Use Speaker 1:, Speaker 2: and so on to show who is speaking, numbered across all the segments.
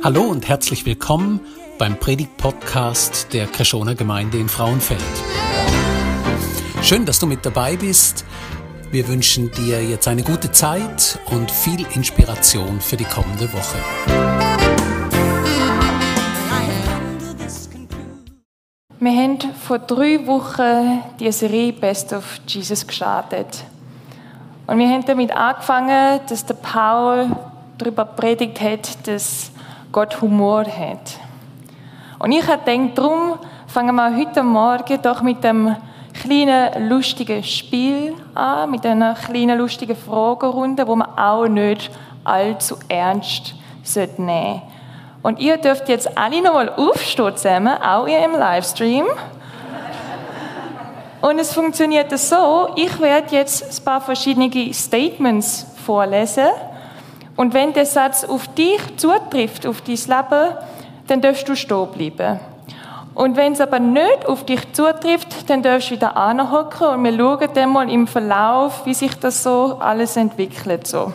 Speaker 1: Hallo und herzlich willkommen beim Predigt-Podcast der Kreschoner Gemeinde in Frauenfeld. Schön, dass du mit dabei bist. Wir wünschen dir jetzt eine gute Zeit und viel Inspiration für die kommende Woche.
Speaker 2: Wir haben vor drei Wochen die Serie Best of Jesus gestartet. Und wir haben damit angefangen, dass der Paul darüber predigt hat, dass Gott Humor hat. Und ich habe gedacht, darum fangen wir heute Morgen doch mit dem kleinen, lustigen Spiel an, mit einer kleinen, lustigen Fragerunde, wo man auch nicht allzu ernst nehmen sollte. Und ihr dürft jetzt alle nochmal aufstehen zusammen, auch ihr im Livestream. Und es funktioniert so, ich werde jetzt ein paar verschiedene Statements vorlesen und wenn der Satz auf dich zutrifft, auf dein Leben, dann darfst du stehen bleiben. Und wenn es aber nicht auf dich zutrifft, dann darfst du wieder anhocken und wir schauen dann mal im Verlauf, wie sich das so alles entwickelt. So.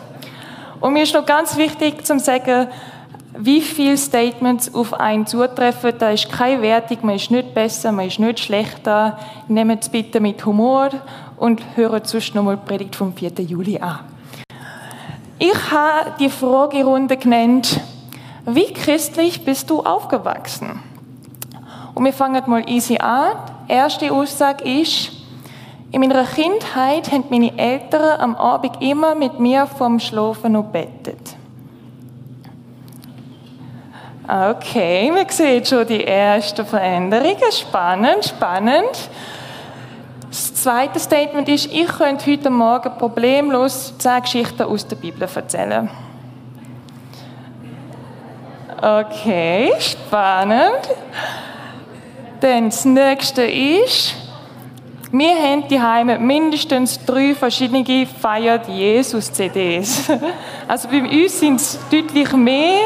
Speaker 2: Und mir ist noch ganz wichtig zu sagen, wie viele Statements auf einen zutreffen, da ist keine Wertung, man ist nicht besser, man ist nicht schlechter. Nehmt es bitte mit Humor und hört sonst nochmal die Predigt vom 4. Juli an. Ich habe die Fragerunde genannt, wie christlich bist du aufgewachsen? Und wir fangen mal easy an. Die erste Aussage ist, in meiner Kindheit haben meine Eltern am Abend immer mit mir vom Schlafen noch bettet. Okay, man sieht schon die ersten Veränderungen. Spannend, spannend. Das zweite Statement ist, ich könnte heute Morgen problemlos zehn Geschichten aus der Bibel erzählen. Okay, spannend. Dann das nächste ist, wir haben die Heime mindestens drei verschiedene Feiert Jesus CDs. Also bei uns sind es deutlich mehr.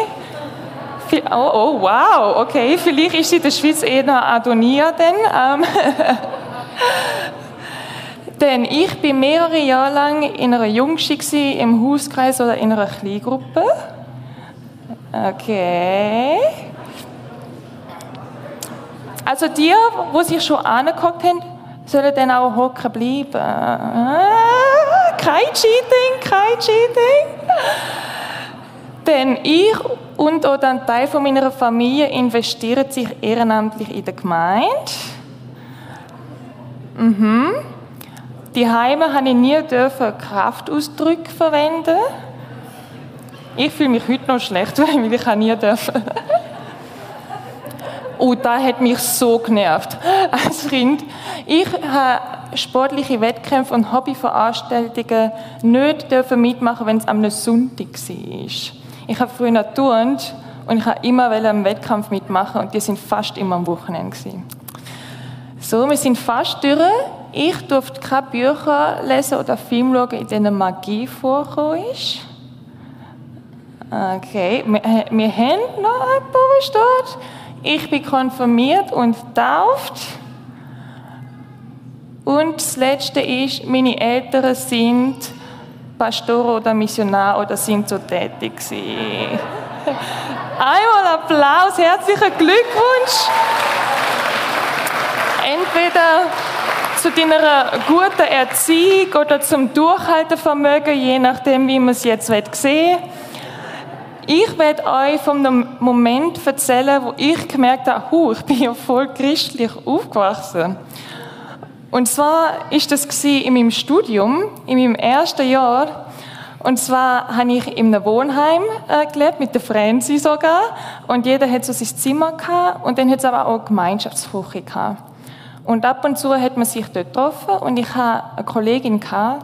Speaker 2: Oh, oh, wow, okay, vielleicht ist sie in der Schweiz eher Adonia dann. Ähm, Denn ich bin mehrere Jahre lang in einer Jungschi im Hauskreis oder in einer Kleingruppe. Okay. Also die, wo sich schon angeguckt haben, sollen dann auch hocken bleiben. Ah, kein Cheating, kein Cheating. Denn ich und auch ein Teil von meiner Familie investieren sich ehrenamtlich in der Gemeinde. Mhm. Die Heime habe ich nie dürfen Kraftausdrücke verwenden. Ich fühle mich heute noch schlecht, weil ich nie dürfen. Und das hat mich so genervt als Kind. Ich habe sportliche Wettkämpfe und Hobbyveranstaltungen nicht dürfen mitmachen, wenn es am Sonntag war. Ich habe früher geturnt und ich habe immer am Wettkampf mitmachen und die sind fast immer am Wochenende. So, wir sind fast durch. Ich durfte keine Bücher lesen oder Filme schauen, in denen Magie vorkommt. Okay, wir, äh, wir haben noch ein paar steht. Ich bin konfirmiert und tauft. Und das Letzte ist, meine Eltern sind Pastor oder Missionar oder sind so tätig gewesen. Einmal Applaus, herzlichen Glückwunsch entweder zu deiner guten Erziehung oder zum Durchhaltevermögen, je nachdem, wie man es jetzt sehen will. Ich werde euch von einem Moment erzählen, wo ich gemerkt habe, hu, ich bin ja voll christlich aufgewachsen. Und zwar ist das in meinem Studium, in meinem ersten Jahr. Und zwar habe ich in einem Wohnheim äh, gelebt, mit der Franzi sogar. Und jeder hat so sein Zimmer gehabt. Und dann hat es aber auch Gemeinschaftsfrüche gehabt. Und ab und zu hat man sich dort getroffen und ich hatte eine Kollegin,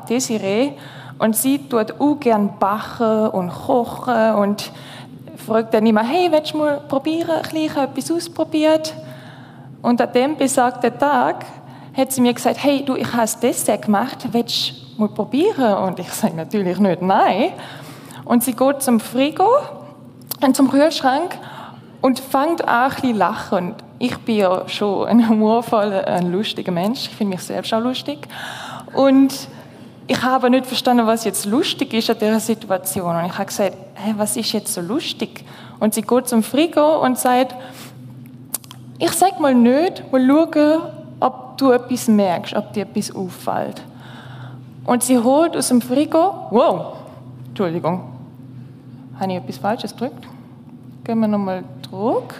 Speaker 2: Desiree, und sie tut auch gerne backen und kochen und fragt dann immer, hey, willst du mal probieren, ich habe etwas ausprobiert? Und an dem besagten Tag hat sie mir gesagt, hey, du, ich habe ein Dessert gemacht, willst du mal probieren? Und ich sage natürlich nicht nein. Und sie geht zum Frigo und zum Kühlschrank und fängt an ein bisschen lachen ich bin ja schon ein humorvoller, ein lustiger Mensch. Ich finde mich selbst auch lustig. Und ich habe nicht verstanden, was jetzt lustig ist an dieser Situation. Und ich habe gesagt, hey, was ist jetzt so lustig? Und sie geht zum Frigo und sagt, ich sag mal nicht, mal schauen, ob du etwas merkst, ob dir etwas auffällt. Und sie holt aus dem Frigo, wow, Entschuldigung, habe ich etwas Falsches gedrückt? Gehen wir nochmal zurück.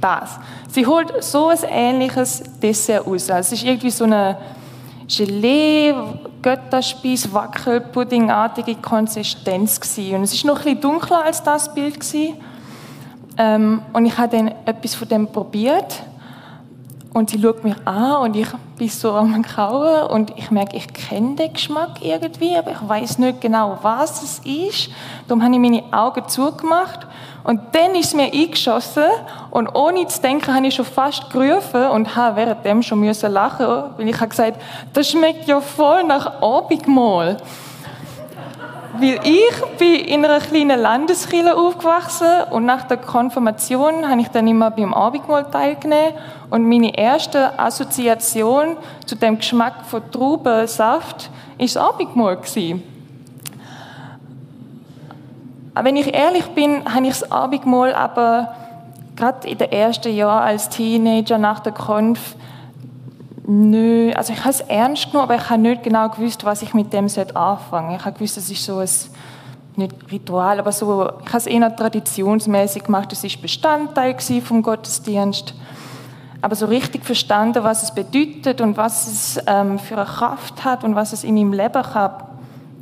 Speaker 2: Das. Sie holt so ein ähnliches Dessert aus. Also es ist irgendwie so eine Gelee, Götterspeis, Wackelpuddingartige Konsistenz gewesen. Und es ist noch bisschen dunkler als das Bild gewesen. Ähm, und ich habe dann etwas von dem probiert. Und sie schaut mich an und ich bin so am Kauen und ich merke, ich kenne den Geschmack irgendwie, aber ich weiß nicht genau, was es ist. Darum habe ich meine Augen zugemacht und dann ist mir eingeschossen und ohne zu denken habe ich schon fast gerufen und habe währenddem schon müssen lachen, weil ich habe gesagt, das schmeckt ja voll nach Abendmahl. Weil ich bin in einer kleinen Landeskirche aufgewachsen und nach der Konfirmation habe ich dann immer beim Abendmahl teilgenommen und meine erste Assoziation zu dem Geschmack von Traubensaft ist Abendmahl gewesen. Wenn ich ehrlich bin, habe ich das Abendmahl aber gerade in den ersten Jahren als Teenager nach der Konf Nö, also ich habe es ernst genommen, aber ich habe nicht genau gewusst, was ich mit dem anfangen sollte. Ich habe gewusst, es ist so ein, nicht Ritual, aber so, ich habe es eher traditionsmäßig gemacht, es ist Bestandteil vom Gottesdienst. Aber so richtig verstanden, was es bedeutet und was es ähm, für eine Kraft hat und was es in meinem Leben kann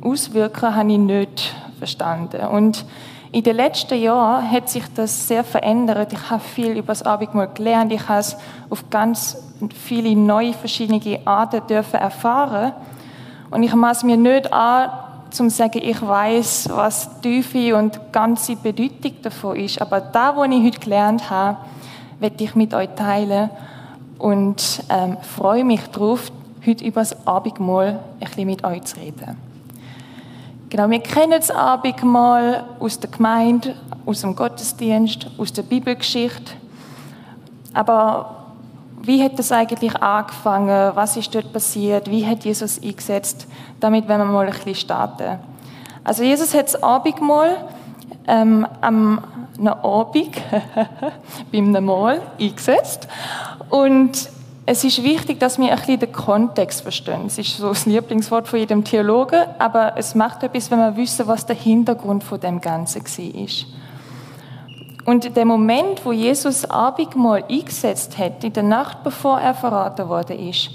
Speaker 2: auswirken, habe ich nicht verstanden. Und in den letzten Jahren hat sich das sehr verändert. Ich habe viel über das Abendmahl gelernt. Ich habe es auf ganz viele neue verschiedene Arten dürfen erfahren. Und ich maße mir nicht an, zum zu sagen, ich weiß, was die tiefe und ganze Bedeutung davon ist. Aber da, was ich heute gelernt habe, werde ich mit euch teilen und ähm, freue mich darauf, heute über das Abendmahl ein bisschen mit euch zu reden. Genau, wir kennen das Abendmahl aus der Gemeinde, aus dem Gottesdienst, aus der Bibelgeschichte. Aber wie hat das eigentlich angefangen? Was ist dort passiert? Wie hat Jesus eingesetzt? Damit wenn wir mal ein bisschen starten. Also Jesus hat das Abendmahl ähm, am Abend beim Mahl eingesetzt und es ist wichtig, dass wir ein bisschen den Kontext verstehen. Es ist so das Lieblingswort von jedem Theologen, aber es macht etwas, wenn wir wissen, was der Hintergrund von dem Ganzen war. Und der Moment, wo Jesus Abendmahl eingesetzt hat, in der Nacht, bevor er verraten worden ist,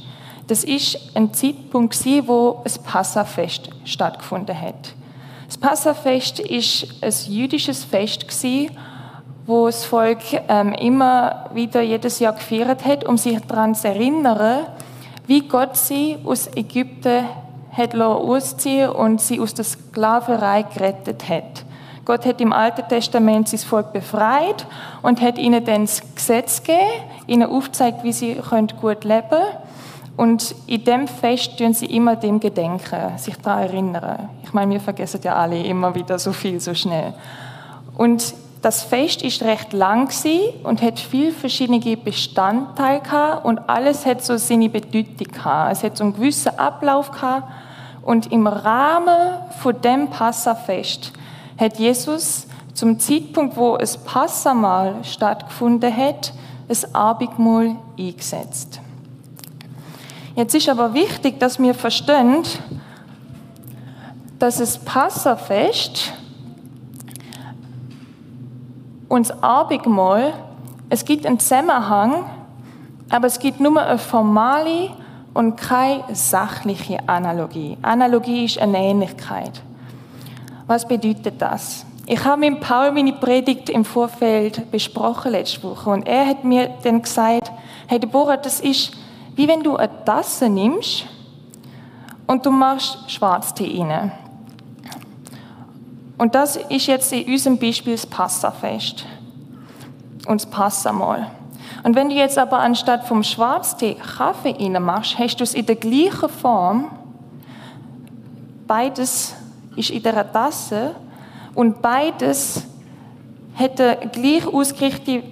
Speaker 2: das ist ein Zeitpunkt, wo ein Passafest stattgefunden hat. Das Passafest ist ein jüdisches Fest wo das Volk ähm, immer wieder jedes Jahr gefeiert hat, um sich daran zu erinnern, wie Gott sie aus Ägypten hat ausziehen und sie aus der Sklaverei gerettet hat. Gott hat im Alten Testament sein Volk befreit und hat ihnen dann das Gesetz gegeben, ihnen aufgezeigt, wie sie gut leben können. Und in dem Fest tun sie immer dem gedenken, sich daran erinnern. Ich meine, wir vergessen ja alle immer wieder so viel, so schnell. Und das Fest ist recht lang und hat viele verschiedene Bestandteile gehabt und alles hat so seine Bedeutung gehabt. Es hat so einen gewissen Ablauf gehabt und im Rahmen von dem Passafest hat Jesus zum Zeitpunkt, wo es Passamal stattgefunden hat, ein Abendmahl eingesetzt. Jetzt ist aber wichtig, dass wir verstehen, dass das Passafest und das Abendmahl, es gibt einen Zusammenhang, aber es gibt nur eine formale und keine sachliche Analogie. Analogie ist eine Ähnlichkeit. Was bedeutet das? Ich habe mit Paul meine Predigt im Vorfeld besprochen letzte Woche und er hat mir dann gesagt, hey Deborah, das ist wie wenn du eine Tasse nimmst und du machst Schwarztee rein. Und das ist jetzt in unserem Beispiel das Passafest und das Passamal. Und wenn du jetzt aber anstatt vom Schwarztee Kaffee rein machst, hast du es in der gleichen Form. Beides ist in der Tasse und beides hätte gleich ausgerichtete,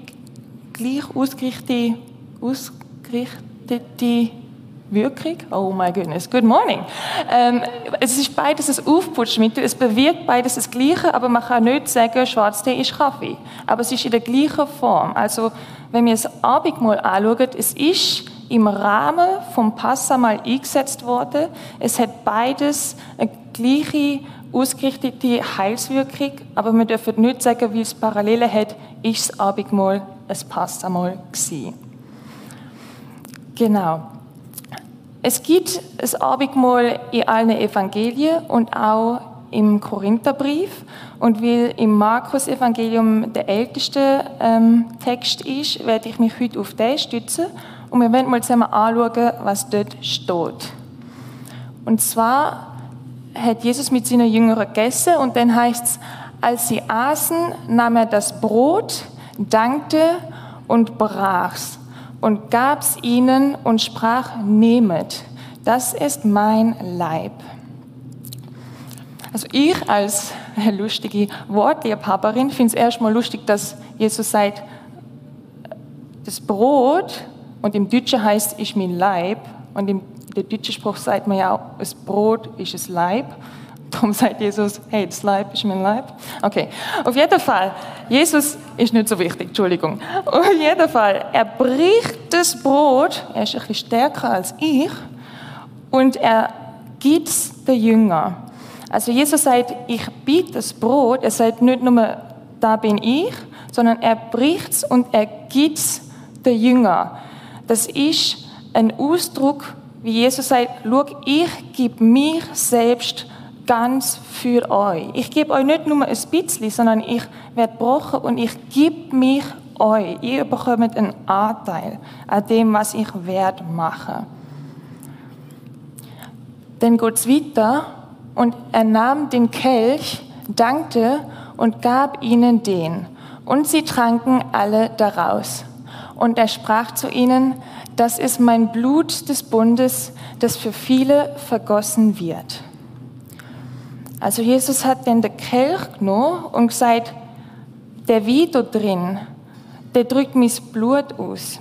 Speaker 2: gleich ausgerichtete, ausgerichtete Wirkung. Oh my goodness, good morning. Ähm, es ist beides ein Aufputschmittel, es bewirkt beides das Gleiche, aber man kann nicht sagen, Schwarztee ist Kaffee. Aber es ist in der gleichen Form. Also, wenn wir das Abendmahl anschauen, es ist im Rahmen vom Passamal eingesetzt worden. Es hat beides eine gleiche ausgerichtete Heilswirkung, aber wir dürfen nicht sagen, weil es Parallele hat, ist das Abendmahl ein Passamal gewesen. Genau. Es gibt das Abendmahl in allen Evangelien und auch im Korintherbrief. Und weil im Markus-Evangelium der älteste ähm, Text ist, werde ich mich heute auf den stützen. Und wir werden mal zusammen anschauen, was dort steht. Und zwar hat Jesus mit seinen Jüngern gegessen und dann heißt es, als sie aßen, nahm er das Brot, dankte und brach's und gab's ihnen und sprach, nehmet, das ist mein Leib. Also ich als lustige Wortliebhaberin finde es erstmal lustig, dass Jesus sagt, das Brot, und im Deutschen heißt ist mein Leib, und im der deutsche Spruch sagt man ja das Brot ist das Leib. Darum sagt Jesus, hey, das Leib ist mein Leib. Okay, auf jeden Fall, Jesus ist nicht so wichtig, Entschuldigung. Auf jeden Fall, er bricht das Brot, er ist ein bisschen stärker als ich, und er gibt es den Jünger. Also Jesus sagt, ich biete das Brot, er sagt nicht nur, da bin ich, sondern er bricht es und er gibt es den Jünger. Das ist ein Ausdruck wie Jesus sagt, schau, ich gebe mich selbst ganz für euch. Ich gebe euch nicht nur ein bisschen, sondern ich werde gebrochen und ich gebe mich euch. Ihr bekommt einen Anteil an dem, was ich werde machen. Dann geht es weiter und er nahm den Kelch, dankte und gab ihnen den. Und sie tranken alle daraus. Und er sprach zu ihnen, das ist mein Blut des Bundes, das für viele vergossen wird. Also Jesus hat den Kelch genommen und gesagt, der Wein da drin, der drückt mein Blut aus.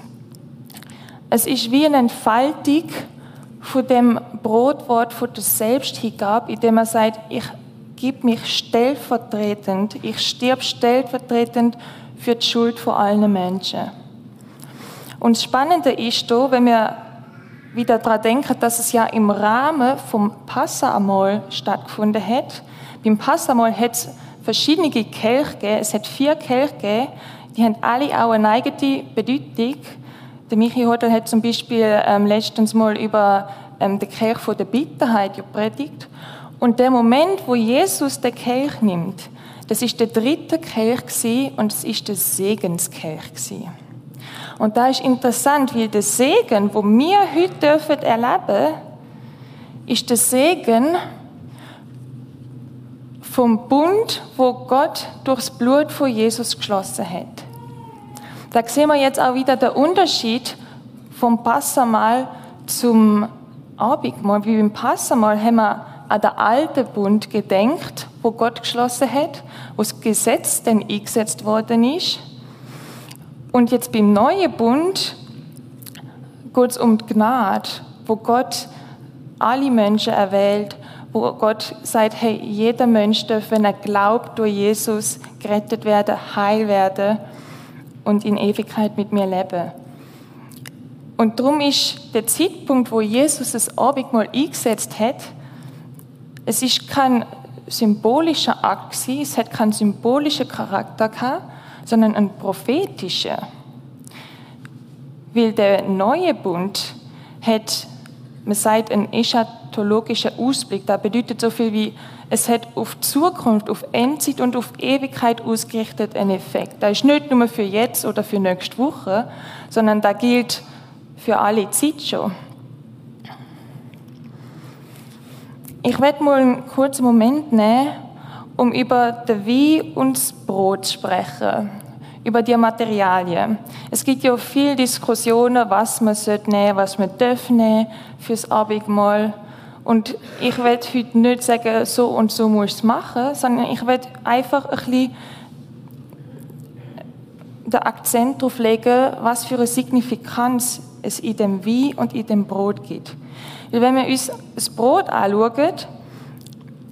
Speaker 2: Es ist wie eine Entfaltung von dem Brotwort von der Selbsthingabe, indem er sagt, ich gebe mich stellvertretend, ich stirb stellvertretend für die Schuld von allen Menschen. Und das Spannende ist da, wenn wir wieder daran denken, dass es ja im Rahmen vom Passamal stattgefunden hat. Beim Passamal hat es verschiedene Kelche gegeben. Es hat vier Kelche gegeben. Die haben alle auch eine eigene Bedeutung. Der Michi Hodel hat zum Beispiel ähm, letztens mal über ähm, den Kelch von der Bitterheit gepredigt. Und der Moment, wo Jesus den Kelch nimmt, das ist der dritte Kelch und es ist der Segenskelch. Und da ist interessant, weil der Segen, wo wir heute dürfen erleben, ist der Segen vom Bund, wo Gott durchs Blut von Jesus geschlossen hat. Da sehen wir jetzt auch wieder den Unterschied vom Passamal zum Abendmahl. Wie beim Passamal haben wir an den alten Bund gedenkt, wo Gott geschlossen hat, wo das Gesetz dann eingesetzt worden ist. Und jetzt beim neuen Bund geht es um Gnade, wo Gott alle Menschen erwählt, wo Gott sagt, hey, jeder Mensch darf, wenn er glaubt, durch Jesus gerettet werden, heil werden und in Ewigkeit mit mir leben. Und darum ist der Zeitpunkt, wo Jesus das Abendmahl eingesetzt hat, es ist kein symbolischer Akt es hat keinen symbolischen Charakter gehabt, sondern ein prophetischer. Weil der neue Bund hat, man sagt, einen eschatologischen Ausblick. Das bedeutet so viel wie, es hat auf Zukunft, auf Endzeit und auf Ewigkeit ausgerichtet einen Effekt. Das ist nicht nur für jetzt oder für nächste Woche, sondern da gilt für alle Zeit schon. Ich werde mal einen kurzen Moment nehmen, um über den Wein und das Brot zu sprechen, über die Materialien. Es gibt ja viele Diskussionen, was man sollte nehmen, was man darf nehmen fürs Abendmahl. Und ich werde heute nicht sagen, so und so muss es machen, sondern ich werde einfach ein bisschen den Akzent darauf legen, was für eine Signifikanz es in dem Wein und in dem Brot gibt. Wenn wir uns das Brot anschauen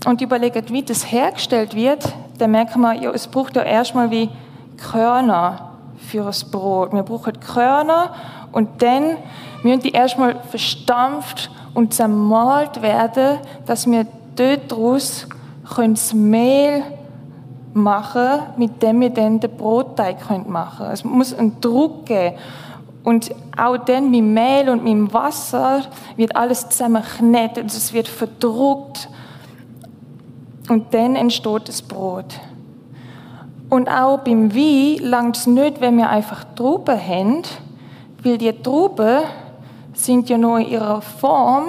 Speaker 2: und überlegen, wie das hergestellt wird, dann merken wir, ja, es braucht ja erstmal wie Körner für das Brot. Wir brauchen Körner und dann müssen die erstmal verstampft und zermalt werden, dass wir dort daraus das Mehl machen, mit dem wir dann den Brotteig machen können. Es muss einen Druck geben. Und auch dann mit Mehl und mit Wasser wird alles zusammengeknetet und es wird verdruckt. Und dann entsteht das Brot. Und auch beim Wein langt es nicht, wenn wir einfach Trauben haben, weil die Trauben sind ja nur in ihrer Form,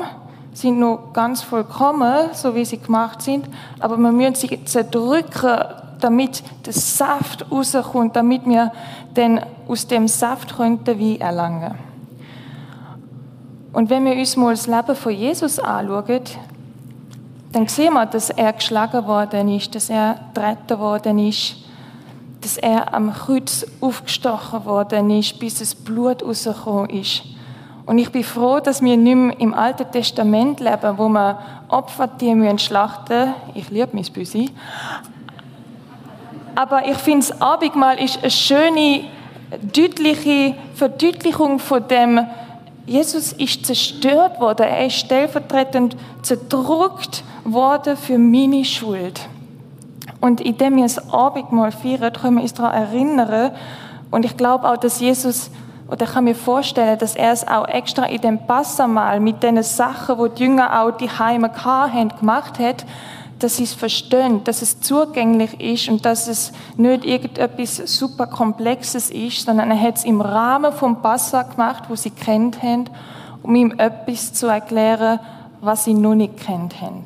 Speaker 2: sind noch ganz vollkommen, so wie sie gemacht sind, aber man muss sie zerdrücken, damit der Saft rauskommt, damit wir dann aus dem Saft den Wein erlangen Und wenn wir uns mal das Leben von Jesus anschauen, dann sehen wir, dass er geschlagen worden ist, dass er getreten worden ist, dass er am Kreuz aufgestochen worden ist, bis das Blut rausgekommen ist. Und ich bin froh, dass wir nicht mehr im Alten Testament leben, wo man Opfertiere schlachten müssen. Ich liebe mein Büsi. Aber ich finde, das Abendmahl ist eine schöne, deutliche Verdeutlichung von dem, Jesus ist zerstört worden. Er ist stellvertretend zerdrückt worden für meine Schuld. Und indem wir das Abendmahl feiern, können wir uns daran erinnern. Und ich glaube auch, dass Jesus, oder ich kann mir vorstellen, dass er es auch extra in dem Passamal mit den Sachen, wo die Jünger auch die Heime haben, gemacht hat, dass sie es verstehen, dass es zugänglich ist und dass es nicht irgendetwas super Komplexes ist, sondern er hat es im Rahmen vom Passa gemacht, wo sie kennt haben, um ihm etwas zu erklären, was sie noch nicht kennt haben.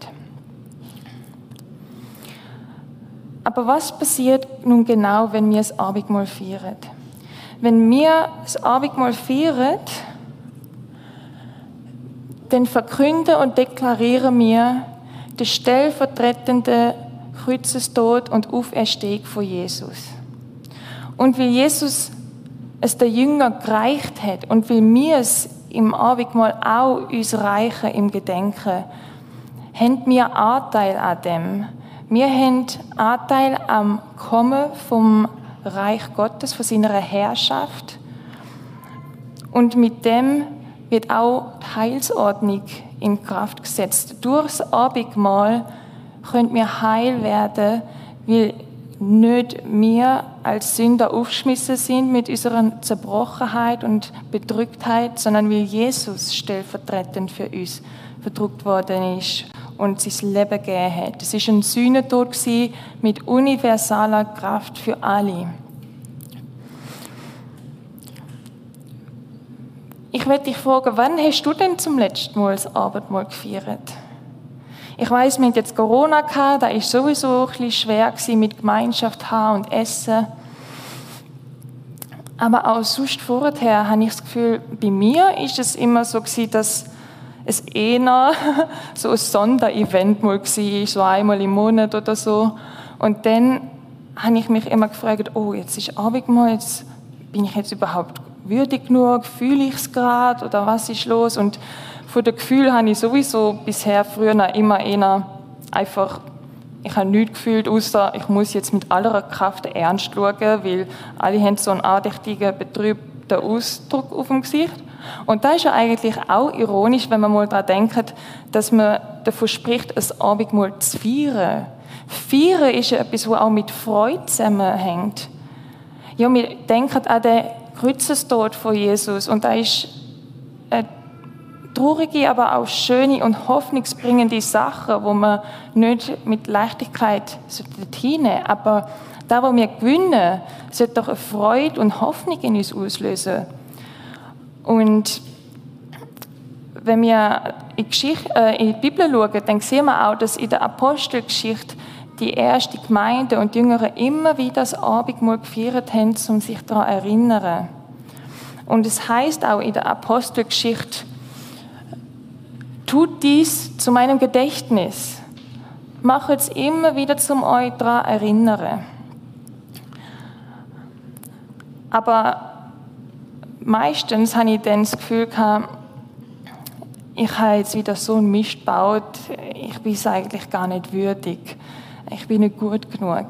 Speaker 2: Aber was passiert nun genau, wenn wir das Abendmahl feiern? Wenn wir das Abendmahl feiern, dann verkünden und deklarieren wir den stellvertretenden Kreuzestod und Auferstehung von Jesus. Und weil Jesus es der Jünger gereicht hat und weil wir es im Abendmahl auch uns reichen im Gedenken, haben wir Anteil an dem, wir haben Anteil am Kommen vom Reich Gottes, von seiner Herrschaft. Und mit dem wird auch Heilsordnung in Kraft gesetzt. Durchs Abendmahl können wir heil werden, weil nicht wir als Sünder aufgeschmissen sind mit unserer Zerbrochenheit und Bedrücktheit, sondern weil Jesus stellvertretend für uns verdruckt worden ist und sein Leben gegeben hat. Es war ein Sühnetod mit universaler Kraft für alle. Ich werde dich fragen, wann hast du denn zum letzten Mal das Abendmahl gefeiert? Ich weiß, wir hatten jetzt Corona gehabt, da war sowieso ein bisschen schwer mit Gemeinschaft haben und essen. Aber auch sonst vorher habe ich das Gefühl, bei mir ist es immer so gewesen, dass es eher so ein Sonderevent mal war, so einmal im Monat oder so. Und dann habe ich mich immer gefragt, oh, jetzt ist Abendmahl, jetzt bin ich jetzt überhaupt würdig genug, fühle ich es gerade oder was ist los? Und von dem Gefühl habe ich sowieso bisher früher immer eher einfach, ich habe nichts gefühlt, außer ich muss jetzt mit aller Kraft ernst schauen, weil alle haben so einen andächtigen, betrübten Ausdruck auf dem Gesicht. Und da ist ja eigentlich auch ironisch, wenn man mal daran denkt, dass man davon spricht, ein Abendmahl zu feiern. Feiern ist ja etwas, was auch mit Freude zusammenhängt. Ja, wir denken an den Kreuzestod von Jesus und da ist eine traurige, aber auch schöne und hoffnungsbringende Sache, wo man nicht mit Leichtigkeit hinnehmen Aber da, wo wir gewinnen, sollte doch eine Freude und Hoffnung in uns auslösen. Und wenn wir in die, Geschichte, äh, in die Bibel schauen, dann sehen wir auch, dass in der Apostelgeschichte die erste Gemeinde und die Jüngeren immer wieder das Abendmahl gefeiert haben, um sich daran zu erinnern. Und es heißt auch in der Apostelgeschichte, tut dies zu meinem Gedächtnis. Macht es immer wieder zum euch daran erinnern. Aber meistens habe ich dann das Gefühl gehabt, ich habe jetzt wieder so einen Mist gebaut, ich bin es eigentlich gar nicht würdig. Ich bin nicht gut genug.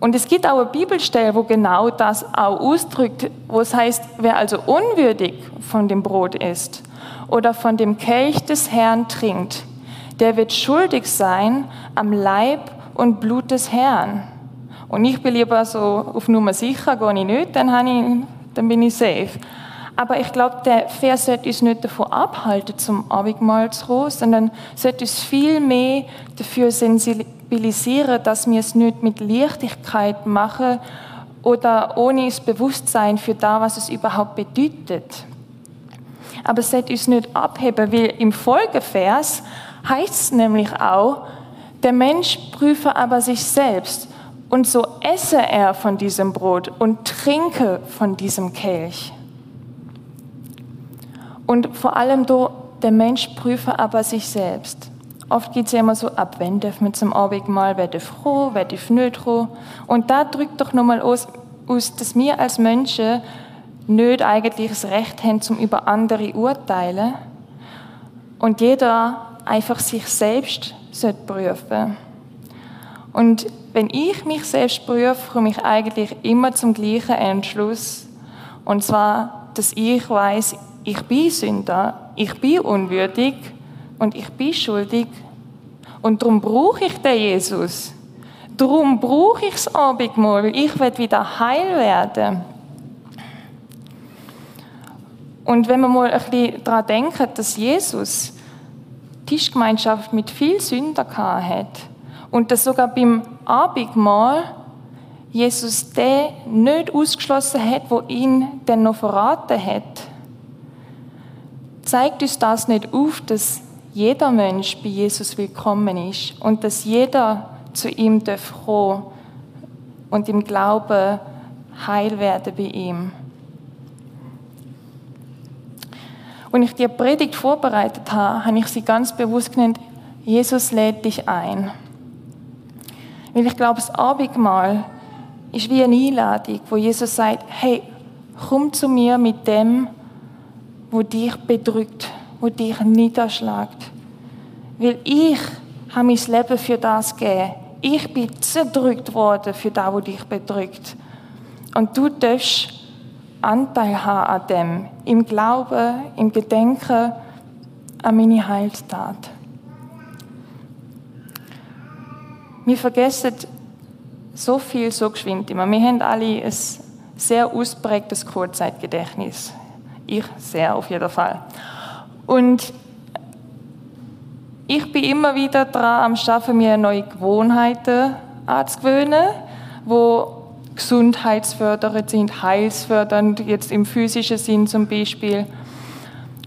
Speaker 2: Und es gibt auch eine Bibelstelle, wo genau das auch ausdrückt, wo es heißt, wer also unwürdig von dem Brot isst oder von dem Kelch des Herrn trinkt, der wird schuldig sein am Leib und Blut des Herrn. Und ich bin lieber so auf Nummer sicher, gehe ich nicht, dann, ich, dann bin ich safe. Aber ich glaube, der Vers sollte uns nicht davon abhalten, zum Abendmahl zu kommen, sondern sollte uns viel mehr dafür sensibilisieren, dass wir es nicht mit Leichtigkeit machen oder ohne das Bewusstsein für das, was es überhaupt bedeutet. Aber es sollte uns nicht abheben, weil im Folgevers heißt es nämlich auch, der Mensch prüfe aber sich selbst und so esse er von diesem Brot und trinke von diesem Kelch. Und vor allem da, der Mensch prüfe aber sich selbst. Oft geht es ja immer so ab, wenn darf man zum Abendmahl, wer darf froh, wer darf nicht froh. Und da drückt doch nochmal aus, aus, dass wir als Menschen nicht eigentlich das Recht haben, zum über andere urteilen. Und jeder einfach sich selbst sollte prüfen. Und wenn ich mich selbst prüfe, komme ich eigentlich immer zum gleichen Entschluss. Und zwar, dass ich weiß, ich bin Sünder, ich bin unwürdig und ich bin schuldig. Und darum brauche ich den Jesus. Darum brauche ich das Abendmahl, ich will wieder heil werden. Und wenn man mal ein bisschen daran denkt, dass Jesus Tischgemeinschaft mit viel Sünder hat und dass sogar beim Abendmahl Jesus den nicht ausgeschlossen hat, wo ihn dann noch verraten hat, zeigt uns das nicht auf, dass jeder Mensch bei Jesus willkommen ist und dass jeder zu ihm darf und im Glauben heil werden bei ihm. Als ich die Predigt vorbereitet habe, habe ich sie ganz bewusst genannt, Jesus lädt dich ein. Weil ich glaube, das Abendmahl ist wie eine Einladung, wo Jesus sagt, hey, komm zu mir mit dem, wo dich bedrückt, wo dich niederschlägt. Weil ich habe mein Leben für das gegeben. Ich bin zerdrückt worden für das, wo dich bedrückt. Und du darfst Anteil haben an dem, im Glauben, im Gedenken an meine Heilstat. Wir vergessen so viel so geschwind immer. Wir haben alle ein sehr ausprägtes Kurzzeitgedächtnis. Ich sehr auf jeden Fall. Und ich bin immer wieder dran am Schaffen, mir neue Gewohnheiten anzugewöhnen, wo gesundheitsfördernd sind, heilsfördernd, jetzt im physischen Sinn zum Beispiel.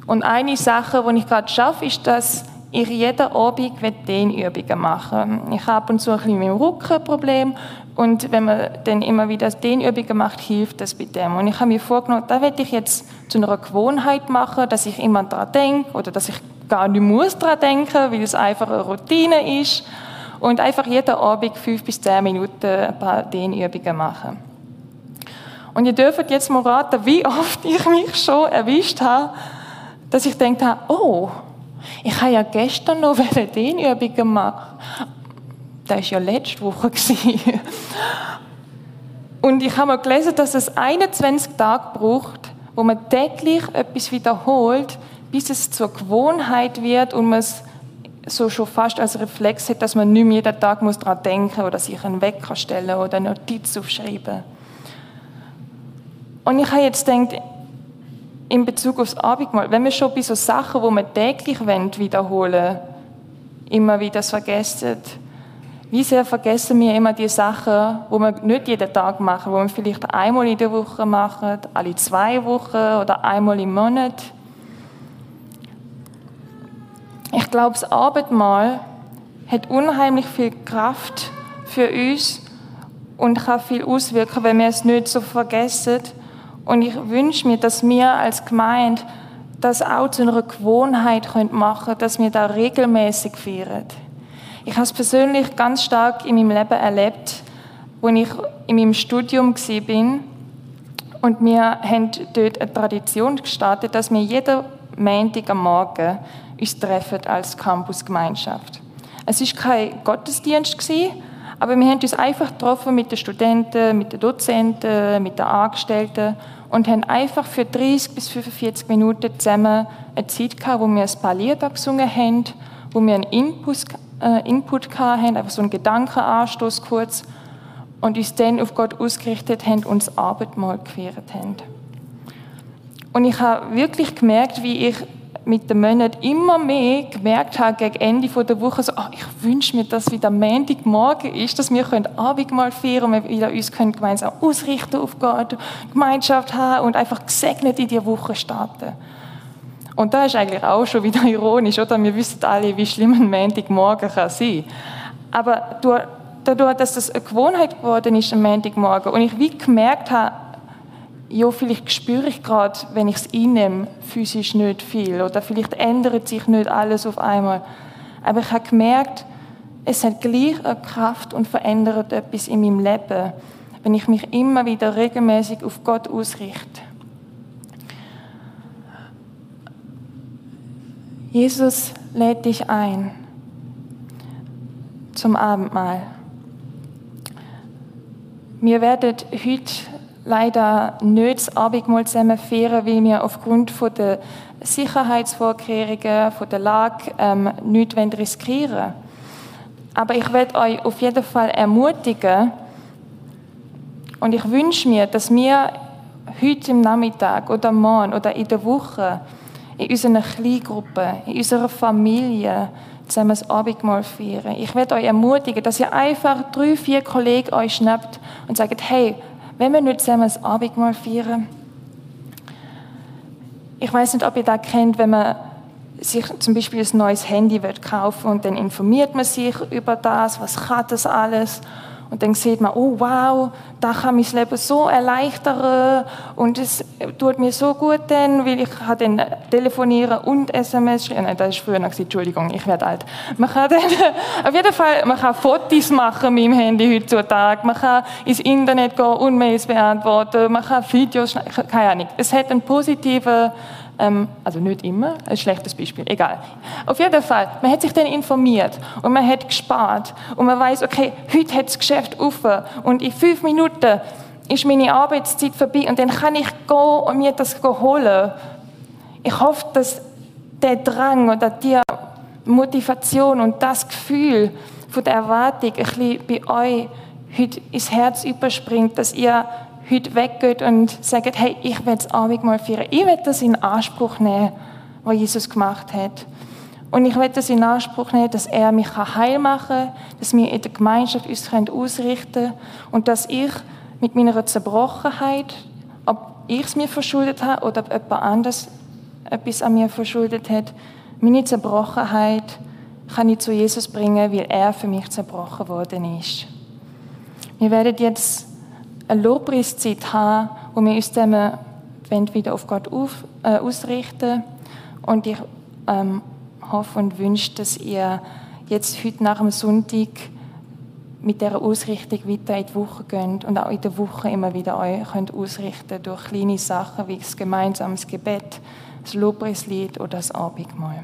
Speaker 2: Und eine Sache, die ich gerade schaffe, ist, dass ich jeden Abend Dehnübungen machen Ich habe ab und zu ein bisschen mit dem Rücken ein Problem und wenn man dann immer wieder Dehnübungen macht, hilft das bei dem. Und ich habe mir vorgenommen, da werde ich jetzt zu einer Gewohnheit machen, dass ich immer daran denke oder dass ich gar nicht muss daran denken, weil es einfach eine Routine ist und einfach jeden Abend fünf bis zehn Minuten ein paar Dehnübungen machen. Und ihr dürft jetzt mal raten, wie oft ich mich schon erwischt habe, dass ich gedacht habe, oh, ich habe ja gestern noch Dehnübungen gemacht. Das war ja letzte Woche. Und ich habe mal gelesen, dass es 21 Tage braucht, wo man täglich etwas wiederholt, bis es zur Gewohnheit wird und man es so schon fast als Reflex hat, dass man nicht mehr jeden Tag muss daran denken oder sich einen Wecker stellen oder eine Notiz aufschreiben. Und ich habe jetzt gedacht, in Bezug aufs Abendmahl, wenn wir schon bei so Sachen, wo wir täglich wiederholen immer wieder vergessen, wie sehr vergessen wir immer die Sachen, wo wir nicht jeden Tag machen, wo wir vielleicht einmal in der Woche machen, alle zwei Wochen oder einmal im Monat. Ich glaube, das Abendmahl hat unheimlich viel Kraft für uns und kann viel auswirken, wenn wir es nicht so vergessen. Und ich wünsche mir, dass wir als Gemeinde das auch zu einer Gewohnheit machen können, dass wir da regelmäßig feiern. Ich habe es persönlich ganz stark in meinem Leben erlebt, als ich in meinem Studium war Und wir haben dort eine Tradition gestartet, dass wir jeden Montag am Morgen uns treffen als Campusgemeinschaft. Es war kein Gottesdienst, aber wir haben uns einfach getroffen mit den Studenten, mit den Dozenten, mit den Angestellten und haben einfach für 30 bis 45 Minuten zusammen eine Zeit gehabt, wo wir ein paar Lieder gesungen haben, wo wir einen Input, äh, Input hatten, einfach so einen Gedankenanstoß kurz und uns dann auf Gott ausgerichtet haben und das Abendmahl gefeiert haben. Und ich habe wirklich gemerkt, wie ich mit den Monaten immer mehr gemerkt habe, gegen Ende der Woche, so, oh, ich wünsche mir, dass wieder Montagmorgen ist, dass wir Abendmahl feiern und wir wieder uns können gemeinsam ausrichten auf Gott, Gemeinschaft haben und einfach gesegnet in die Woche starten. Und da ist eigentlich auch schon wieder ironisch, oder? Wir wissen alle, wie schlimm ein Montagmorgen kann sein. Aber dadurch, dass das eine Gewohnheit geworden ist, am Montagmorgen, und ich wie gemerkt habe, ja, vielleicht spüre ich gerade, wenn ich es einnehme, physisch nicht viel. Oder vielleicht ändert sich nicht alles auf einmal. Aber ich habe gemerkt, es hat gleich eine Kraft und verändert etwas in meinem Leben, wenn ich mich immer wieder regelmäßig auf Gott ausrichte. Jesus lädt dich ein zum Abendmahl. Wir werden heute leider nicht das Abendmahl zusammen feiern, weil wir aufgrund der Sicherheitsvorkehrungen, von der Lage ähm, nichts riskieren wollen. Aber ich werde euch auf jeden Fall ermutigen und ich wünsche mir, dass wir heute im Nachmittag oder morgen oder in der Woche in unserer Kleingruppe, in unserer Familie zusammen das Abendmahl feiern. Ich werde euch ermutigen, dass ihr einfach drei, vier Kollegen euch schnappt und sagt, hey, wenn wir nicht zusammen das Abendmahl feiern? Ich weiß nicht, ob ihr das kennt, wenn man sich zum Beispiel ein neues Handy wird kaufen und dann informiert man sich über das, was kann das alles und dann sieht man, oh wow, da kann mein Leben so erleichtern und es tut mir so gut dann, weil ich kann dann telefonieren und SMS schreiben. Nein, das war früher noch, Entschuldigung, ich werde alt. Man kann dann, auf jeden Fall, man kann Fotos machen mit dem Handy heutzutage, man kann ins Internet gehen und Mails beantworten, man kann Videos schneiden, keine Ahnung. Es hat einen positiven also nicht immer, ein schlechtes Beispiel, egal. Auf jeden Fall, man hat sich dann informiert und man hat gespart und man weiß, okay, heute hat das Geschäft offen und in fünf Minuten ist meine Arbeitszeit vorbei und dann kann ich gehen und mir das holen. Ich hoffe, dass der Drang oder die Motivation und das Gefühl von der Erwartung ein bisschen bei euch heute ins Herz überspringt, dass ihr heute weggeht und sagt, hey, ich will das Abendmahl feiern. Ich will das in Anspruch nehmen, was Jesus gemacht hat. Und ich will das in Anspruch nehmen, dass er mich heil machen kann, dass wir in der Gemeinschaft uns ausrichten können und dass ich mit meiner Zerbrochenheit, ob ich es mir verschuldet habe oder ob jemand anderes etwas an mir verschuldet hat, meine Zerbrochenheit kann ich zu Jesus bringen, weil er für mich zerbrochen worden ist. Wir werden jetzt eine Lobpreiszeit haben, wo wir uns dann wieder auf Gott auf, äh, ausrichten. Und ich ähm, hoffe und wünsche, dass ihr jetzt heute nach dem Sonntag mit dieser Ausrichtung weiter in die Woche geht und auch in der Woche immer wieder euch könnt ausrichten durch kleine Sachen wie das gemeinsame Gebet, das Lobpreislied oder das Abendmahl.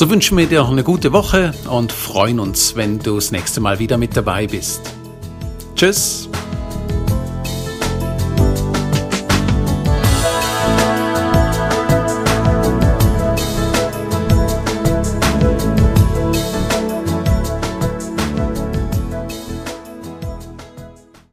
Speaker 1: So wünschen wir dir eine gute Woche und freuen uns, wenn du das nächste Mal wieder mit dabei bist. Tschüss!